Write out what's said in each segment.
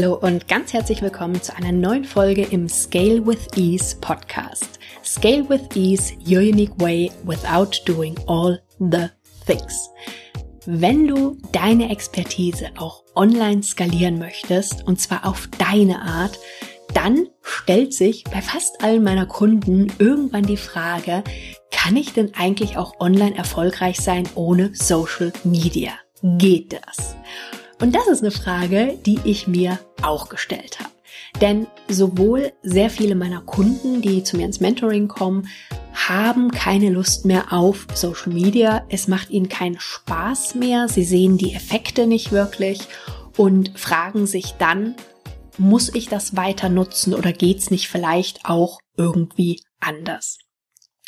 Hallo und ganz herzlich willkommen zu einer neuen Folge im Scale with Ease Podcast. Scale with Ease, your unique way without doing all the things. Wenn du deine Expertise auch online skalieren möchtest, und zwar auf deine Art, dann stellt sich bei fast allen meiner Kunden irgendwann die Frage, kann ich denn eigentlich auch online erfolgreich sein ohne Social Media? Geht das? Und das ist eine Frage, die ich mir auch gestellt habe. Denn sowohl sehr viele meiner Kunden, die zu mir ins Mentoring kommen, haben keine Lust mehr auf Social Media. Es macht ihnen keinen Spaß mehr. Sie sehen die Effekte nicht wirklich und fragen sich dann, muss ich das weiter nutzen oder geht's nicht vielleicht auch irgendwie anders?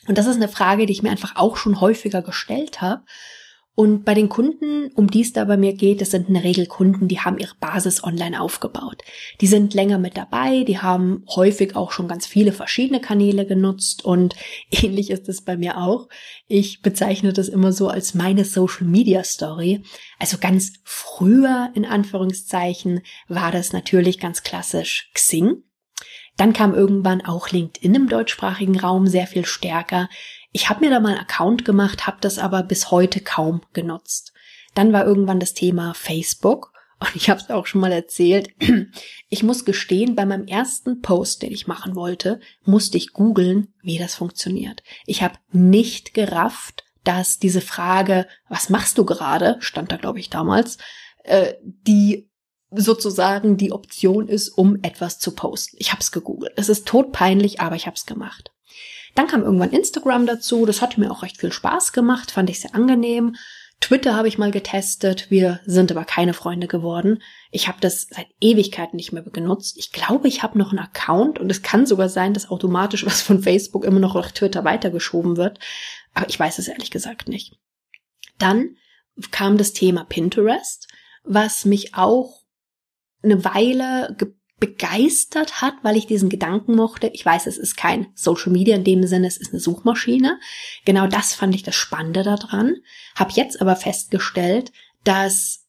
Und das ist eine Frage, die ich mir einfach auch schon häufiger gestellt habe und bei den Kunden, um die es da bei mir geht, das sind in der Regel Kunden, die haben ihre Basis online aufgebaut. Die sind länger mit dabei, die haben häufig auch schon ganz viele verschiedene Kanäle genutzt und ähnlich ist es bei mir auch. Ich bezeichne das immer so als meine Social Media Story. Also ganz früher in Anführungszeichen war das natürlich ganz klassisch Xing. Dann kam irgendwann auch LinkedIn im deutschsprachigen Raum sehr viel stärker. Ich habe mir da mal einen Account gemacht, habe das aber bis heute kaum genutzt. Dann war irgendwann das Thema Facebook und ich habe es auch schon mal erzählt. Ich muss gestehen, bei meinem ersten Post, den ich machen wollte, musste ich googeln, wie das funktioniert. Ich habe nicht gerafft, dass diese Frage, was machst du gerade, stand da glaube ich damals, äh, die sozusagen die Option ist, um etwas zu posten. Ich habe es gegoogelt. Es ist todpeinlich, aber ich habe es gemacht. Dann kam irgendwann Instagram dazu. Das hat mir auch recht viel Spaß gemacht, fand ich sehr angenehm. Twitter habe ich mal getestet. Wir sind aber keine Freunde geworden. Ich habe das seit Ewigkeiten nicht mehr genutzt. Ich glaube, ich habe noch einen Account und es kann sogar sein, dass automatisch was von Facebook immer noch auf Twitter weitergeschoben wird. Aber ich weiß es ehrlich gesagt nicht. Dann kam das Thema Pinterest, was mich auch eine Weile begeistert hat, weil ich diesen Gedanken mochte. Ich weiß, es ist kein Social Media in dem Sinne, es ist eine Suchmaschine. Genau das fand ich das Spannende daran. Hab jetzt aber festgestellt, dass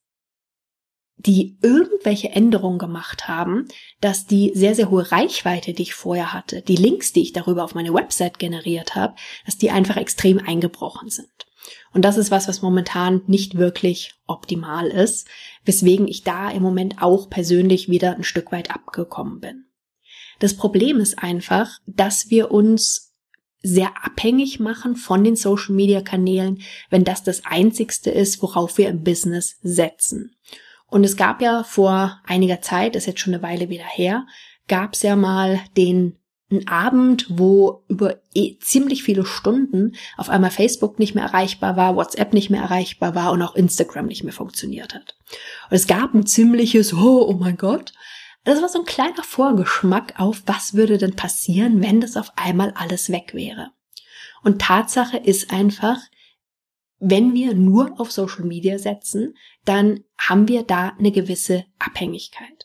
die irgendwelche Änderungen gemacht haben, dass die sehr, sehr hohe Reichweite, die ich vorher hatte, die Links, die ich darüber auf meine Website generiert habe, dass die einfach extrem eingebrochen sind. Und das ist was, was momentan nicht wirklich optimal ist, weswegen ich da im Moment auch persönlich wieder ein Stück weit abgekommen bin. Das Problem ist einfach, dass wir uns sehr abhängig machen von den Social Media Kanälen, wenn das das einzigste ist, worauf wir im Business setzen. Und es gab ja vor einiger Zeit, ist jetzt schon eine Weile wieder her, gab es ja mal den ein Abend, wo über eh ziemlich viele Stunden auf einmal Facebook nicht mehr erreichbar war, WhatsApp nicht mehr erreichbar war und auch Instagram nicht mehr funktioniert hat. Und es gab ein ziemliches, oh, oh mein Gott. Das war so ein kleiner Vorgeschmack auf, was würde denn passieren, wenn das auf einmal alles weg wäre. Und Tatsache ist einfach, wenn wir nur auf Social Media setzen, dann haben wir da eine gewisse Abhängigkeit.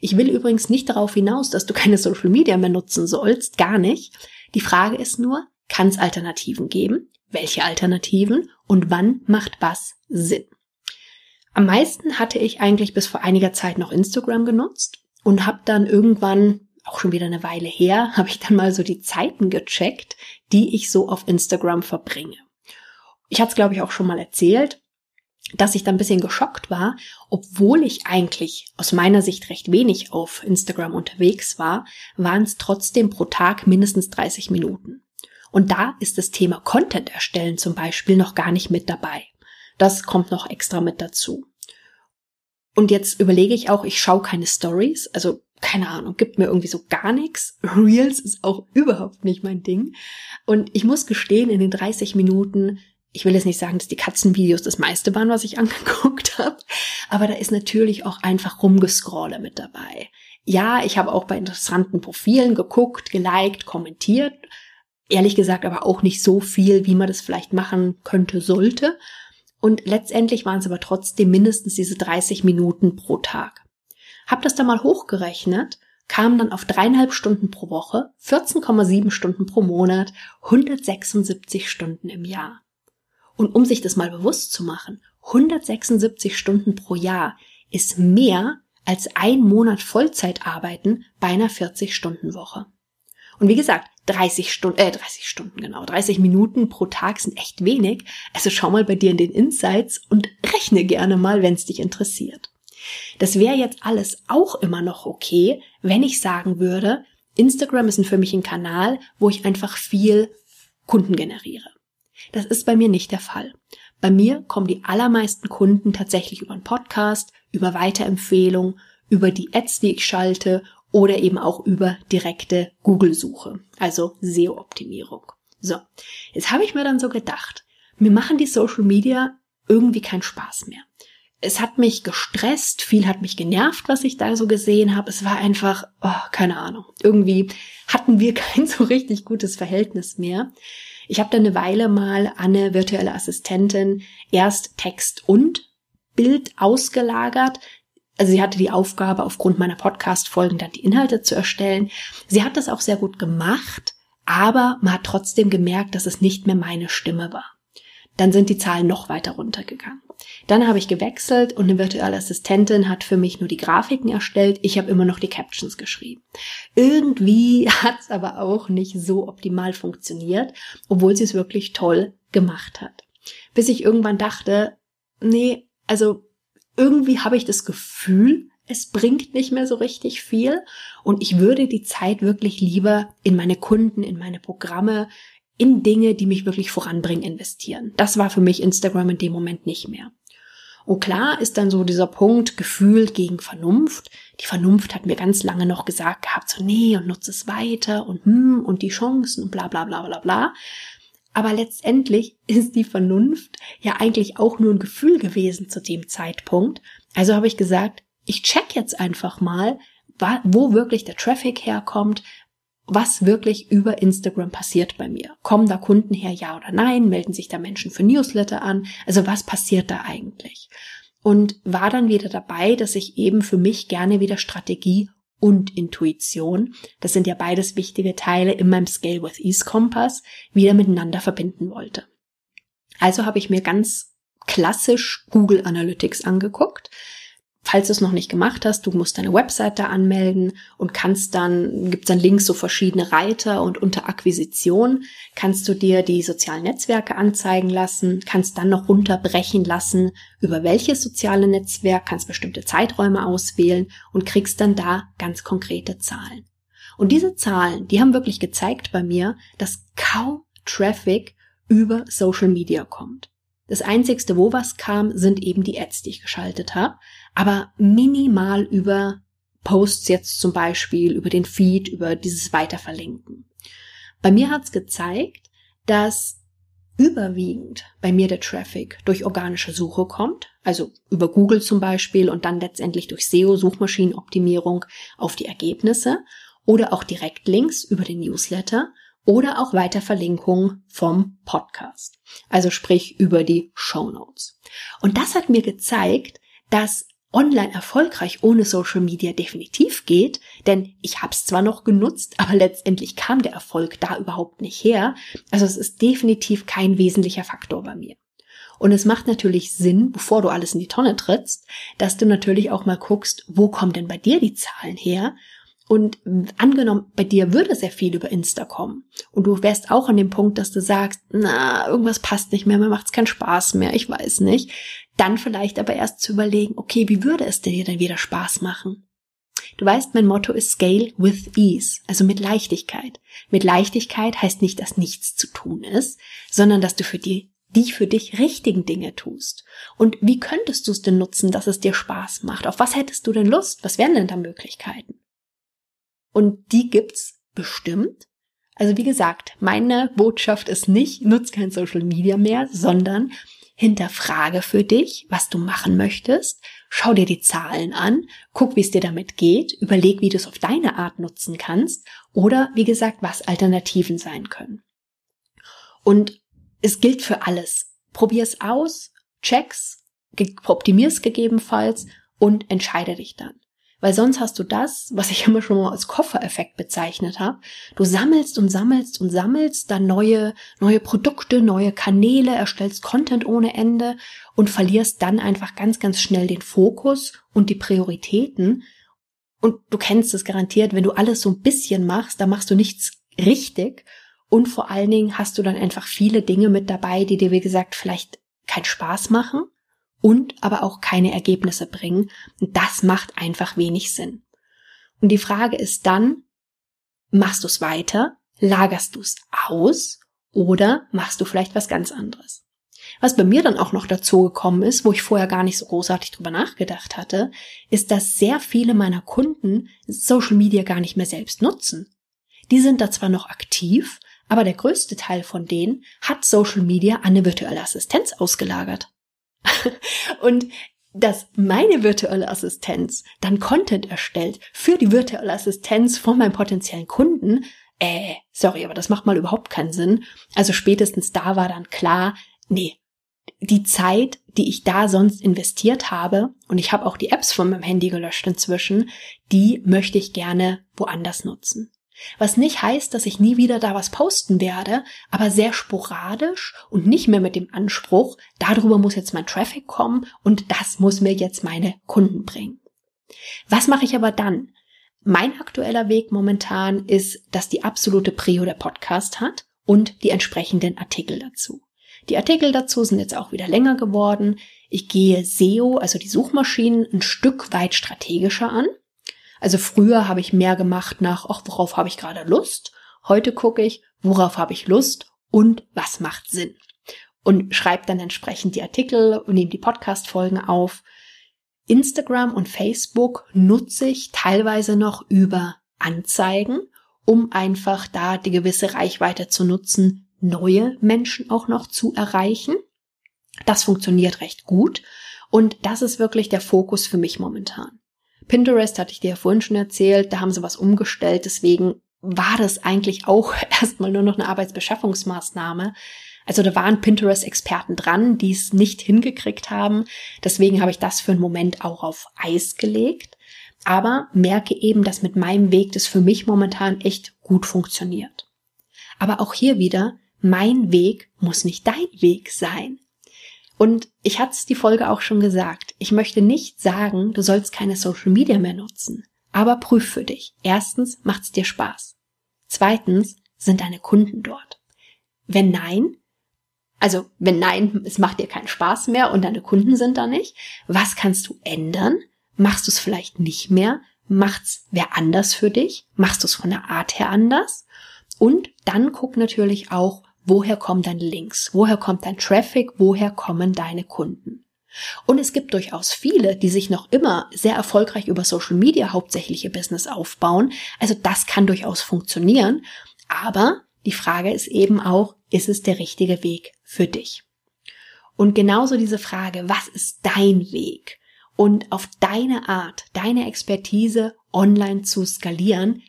Ich will übrigens nicht darauf hinaus, dass du keine Social Media mehr nutzen sollst, gar nicht. Die Frage ist nur, kann es Alternativen geben? Welche Alternativen? Und wann macht was Sinn? Am meisten hatte ich eigentlich bis vor einiger Zeit noch Instagram genutzt und habe dann irgendwann, auch schon wieder eine Weile her, habe ich dann mal so die Zeiten gecheckt, die ich so auf Instagram verbringe. Ich hatte es, glaube ich, auch schon mal erzählt dass ich dann ein bisschen geschockt war, obwohl ich eigentlich aus meiner Sicht recht wenig auf Instagram unterwegs war, waren es trotzdem pro Tag mindestens 30 Minuten. Und da ist das Thema Content erstellen zum Beispiel noch gar nicht mit dabei. Das kommt noch extra mit dazu. Und jetzt überlege ich auch, ich schaue keine Stories, also keine Ahnung, gibt mir irgendwie so gar nichts. Reels ist auch überhaupt nicht mein Ding. Und ich muss gestehen, in den 30 Minuten ich will jetzt nicht sagen, dass die Katzenvideos das meiste waren, was ich angeguckt habe, aber da ist natürlich auch einfach rumgescrolle mit dabei. Ja, ich habe auch bei interessanten Profilen geguckt, geliked, kommentiert. Ehrlich gesagt aber auch nicht so viel, wie man das vielleicht machen könnte, sollte. Und letztendlich waren es aber trotzdem mindestens diese 30 Minuten pro Tag. Hab das da mal hochgerechnet, kam dann auf dreieinhalb Stunden pro Woche, 14,7 Stunden pro Monat, 176 Stunden im Jahr. Und um sich das mal bewusst zu machen, 176 Stunden pro Jahr ist mehr als ein Monat Vollzeit arbeiten bei einer 40-Stunden-Woche. Und wie gesagt, 30 Stunden, äh, 30 Stunden, genau, 30 Minuten pro Tag sind echt wenig. Also schau mal bei dir in den Insights und rechne gerne mal, wenn es dich interessiert. Das wäre jetzt alles auch immer noch okay, wenn ich sagen würde, Instagram ist für mich ein Kanal, wo ich einfach viel Kunden generiere. Das ist bei mir nicht der Fall. Bei mir kommen die allermeisten Kunden tatsächlich über einen Podcast, über Weiterempfehlung, über die Ads, die ich schalte oder eben auch über direkte Google-Suche, also SEO-Optimierung. So, jetzt habe ich mir dann so gedacht, mir machen die Social Media irgendwie keinen Spaß mehr. Es hat mich gestresst, viel hat mich genervt, was ich da so gesehen habe. Es war einfach, oh, keine Ahnung, irgendwie hatten wir kein so richtig gutes Verhältnis mehr. Ich habe da eine Weile mal an eine virtuelle Assistentin erst Text und Bild ausgelagert, also sie hatte die Aufgabe, aufgrund meiner Podcast-Folgen dann die Inhalte zu erstellen. Sie hat das auch sehr gut gemacht, aber man hat trotzdem gemerkt, dass es nicht mehr meine Stimme war. Dann sind die Zahlen noch weiter runtergegangen. Dann habe ich gewechselt und eine virtuelle Assistentin hat für mich nur die Grafiken erstellt. Ich habe immer noch die Captions geschrieben. Irgendwie hat es aber auch nicht so optimal funktioniert, obwohl sie es wirklich toll gemacht hat. Bis ich irgendwann dachte, nee, also irgendwie habe ich das Gefühl, es bringt nicht mehr so richtig viel und ich würde die Zeit wirklich lieber in meine Kunden, in meine Programme, in Dinge, die mich wirklich voranbringen, investieren. Das war für mich Instagram in dem Moment nicht mehr. Und klar ist dann so dieser Punkt Gefühl gegen Vernunft. Die Vernunft hat mir ganz lange noch gesagt gehabt, so nee und nutze es weiter und hm und die Chancen und bla bla bla bla bla. Aber letztendlich ist die Vernunft ja eigentlich auch nur ein Gefühl gewesen zu dem Zeitpunkt. Also habe ich gesagt, ich check jetzt einfach mal, wo wirklich der Traffic herkommt, was wirklich über Instagram passiert bei mir. Kommen da Kunden her, ja oder nein? Melden sich da Menschen für Newsletter an? Also was passiert da eigentlich? Und war dann wieder dabei, dass ich eben für mich gerne wieder Strategie und Intuition, das sind ja beides wichtige Teile in meinem Scale with Ease Kompass, wieder miteinander verbinden wollte. Also habe ich mir ganz klassisch Google Analytics angeguckt, Falls du es noch nicht gemacht hast, du musst deine Webseite anmelden und kannst dann, gibt dann links so verschiedene Reiter und unter Akquisition kannst du dir die sozialen Netzwerke anzeigen lassen, kannst dann noch runterbrechen lassen, über welches soziale Netzwerk, kannst bestimmte Zeiträume auswählen und kriegst dann da ganz konkrete Zahlen. Und diese Zahlen, die haben wirklich gezeigt bei mir, dass kaum Traffic über Social Media kommt. Das einzigste, wo was kam, sind eben die Ads, die ich geschaltet habe, aber minimal über Posts jetzt zum Beispiel, über den Feed, über dieses Weiterverlinken. Bei mir hat's gezeigt, dass überwiegend bei mir der Traffic durch organische Suche kommt, also über Google zum Beispiel und dann letztendlich durch SEO, Suchmaschinenoptimierung auf die Ergebnisse oder auch Direktlinks über den Newsletter oder auch Weiterverlinkungen vom Podcast. Also sprich über die Show Notes. Und das hat mir gezeigt, dass online erfolgreich ohne Social Media definitiv geht, denn ich habe es zwar noch genutzt, aber letztendlich kam der Erfolg da überhaupt nicht her. Also es ist definitiv kein wesentlicher Faktor bei mir. Und es macht natürlich Sinn, bevor du alles in die Tonne trittst, dass du natürlich auch mal guckst, wo kommen denn bei dir die Zahlen her und angenommen, bei dir würde sehr viel über Insta kommen. Und du wärst auch an dem Punkt, dass du sagst, na, irgendwas passt nicht mehr, mir macht's keinen Spaß mehr, ich weiß nicht. Dann vielleicht aber erst zu überlegen, okay, wie würde es dir denn wieder Spaß machen? Du weißt, mein Motto ist Scale with Ease, also mit Leichtigkeit. Mit Leichtigkeit heißt nicht, dass nichts zu tun ist, sondern dass du für die, die für dich richtigen Dinge tust. Und wie könntest du es denn nutzen, dass es dir Spaß macht? Auf was hättest du denn Lust? Was wären denn da Möglichkeiten? Und die gibt's bestimmt. Also wie gesagt, meine Botschaft ist nicht, nutz kein Social Media mehr, sondern hinterfrage für dich, was du machen möchtest, schau dir die Zahlen an, guck, wie es dir damit geht, überleg, wie du es auf deine Art nutzen kannst oder wie gesagt, was Alternativen sein können. Und es gilt für alles. Probier's aus, check's, optimier's gegebenenfalls und entscheide dich dann. Weil sonst hast du das, was ich immer schon mal als Koffereffekt bezeichnet habe. Du sammelst und sammelst und sammelst dann neue, neue Produkte, neue Kanäle, erstellst Content ohne Ende und verlierst dann einfach ganz, ganz schnell den Fokus und die Prioritäten. Und du kennst es garantiert, wenn du alles so ein bisschen machst, dann machst du nichts richtig. Und vor allen Dingen hast du dann einfach viele Dinge mit dabei, die dir, wie gesagt, vielleicht keinen Spaß machen und aber auch keine Ergebnisse bringen. Und das macht einfach wenig Sinn. Und die Frage ist dann, machst du es weiter, lagerst du es aus oder machst du vielleicht was ganz anderes? Was bei mir dann auch noch dazu gekommen ist, wo ich vorher gar nicht so großartig drüber nachgedacht hatte, ist, dass sehr viele meiner Kunden Social Media gar nicht mehr selbst nutzen. Die sind da zwar noch aktiv, aber der größte Teil von denen hat Social Media an eine virtuelle Assistenz ausgelagert. und dass meine virtuelle Assistenz dann Content erstellt für die virtuelle Assistenz von meinem potenziellen Kunden, äh, sorry, aber das macht mal überhaupt keinen Sinn. Also spätestens da war dann klar, nee, die Zeit, die ich da sonst investiert habe, und ich habe auch die Apps von meinem Handy gelöscht inzwischen, die möchte ich gerne woanders nutzen. Was nicht heißt, dass ich nie wieder da was posten werde, aber sehr sporadisch und nicht mehr mit dem Anspruch, darüber muss jetzt mein Traffic kommen und das muss mir jetzt meine Kunden bringen. Was mache ich aber dann? Mein aktueller Weg momentan ist, dass die absolute Prio der Podcast hat und die entsprechenden Artikel dazu. Die Artikel dazu sind jetzt auch wieder länger geworden. Ich gehe SEO, also die Suchmaschinen, ein Stück weit strategischer an. Also früher habe ich mehr gemacht nach, ach, worauf habe ich gerade Lust? Heute gucke ich, worauf habe ich Lust und was macht Sinn? Und schreibe dann entsprechend die Artikel und nehme die Podcast-Folgen auf. Instagram und Facebook nutze ich teilweise noch über Anzeigen, um einfach da die gewisse Reichweite zu nutzen, neue Menschen auch noch zu erreichen. Das funktioniert recht gut und das ist wirklich der Fokus für mich momentan. Pinterest hatte ich dir ja vorhin schon erzählt, da haben sie was umgestellt, deswegen war das eigentlich auch erstmal nur noch eine Arbeitsbeschaffungsmaßnahme. Also da waren Pinterest-Experten dran, die es nicht hingekriegt haben. Deswegen habe ich das für einen Moment auch auf Eis gelegt. Aber merke eben, dass mit meinem Weg das für mich momentan echt gut funktioniert. Aber auch hier wieder, mein Weg muss nicht dein Weg sein. Und ich hatte es die Folge auch schon gesagt. Ich möchte nicht sagen, du sollst keine Social Media mehr nutzen. Aber prüf für dich. Erstens, macht es dir Spaß. Zweitens, sind deine Kunden dort? Wenn nein, also wenn nein, es macht dir keinen Spaß mehr und deine Kunden sind da nicht, was kannst du ändern? Machst du es vielleicht nicht mehr? Macht's wer anders für dich? Machst du es von der Art her anders? Und dann guck natürlich auch, woher kommen deine Links, woher kommt dein Traffic, woher kommen deine Kunden. Und es gibt durchaus viele, die sich noch immer sehr erfolgreich über Social Media hauptsächlich ihr Business aufbauen. Also das kann durchaus funktionieren. Aber die Frage ist eben auch, ist es der richtige Weg für dich? Und genauso diese Frage, was ist dein Weg? Und auf deine Art, deine Expertise online zu skalieren,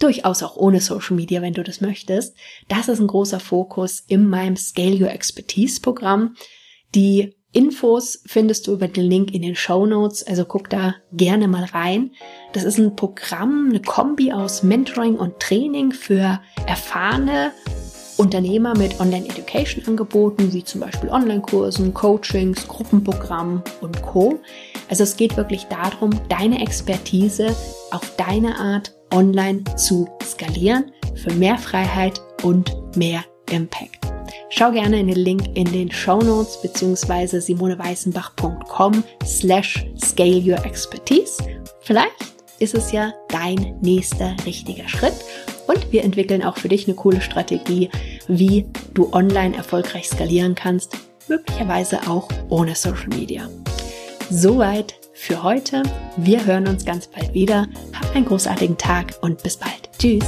durchaus auch ohne Social Media, wenn du das möchtest. Das ist ein großer Fokus in meinem Scale Your Expertise Programm. Die Infos findest du über den Link in den Show Notes, also guck da gerne mal rein. Das ist ein Programm, eine Kombi aus Mentoring und Training für erfahrene Unternehmer mit Online-Education-Angeboten, wie zum Beispiel Online-Kursen, Coachings, Gruppenprogrammen und Co. Also es geht wirklich darum, deine Expertise auf deine Art online zu skalieren für mehr Freiheit und mehr Impact. Schau gerne in den Link in den Show Notes beziehungsweise simoneweißenbach.com slash scale your expertise. Vielleicht ist es ja dein nächster richtiger Schritt und wir entwickeln auch für dich eine coole Strategie, wie du online erfolgreich skalieren kannst, möglicherweise auch ohne Social Media. Soweit für heute. Wir hören uns ganz bald wieder. Hab einen großartigen Tag und bis bald. Tschüss.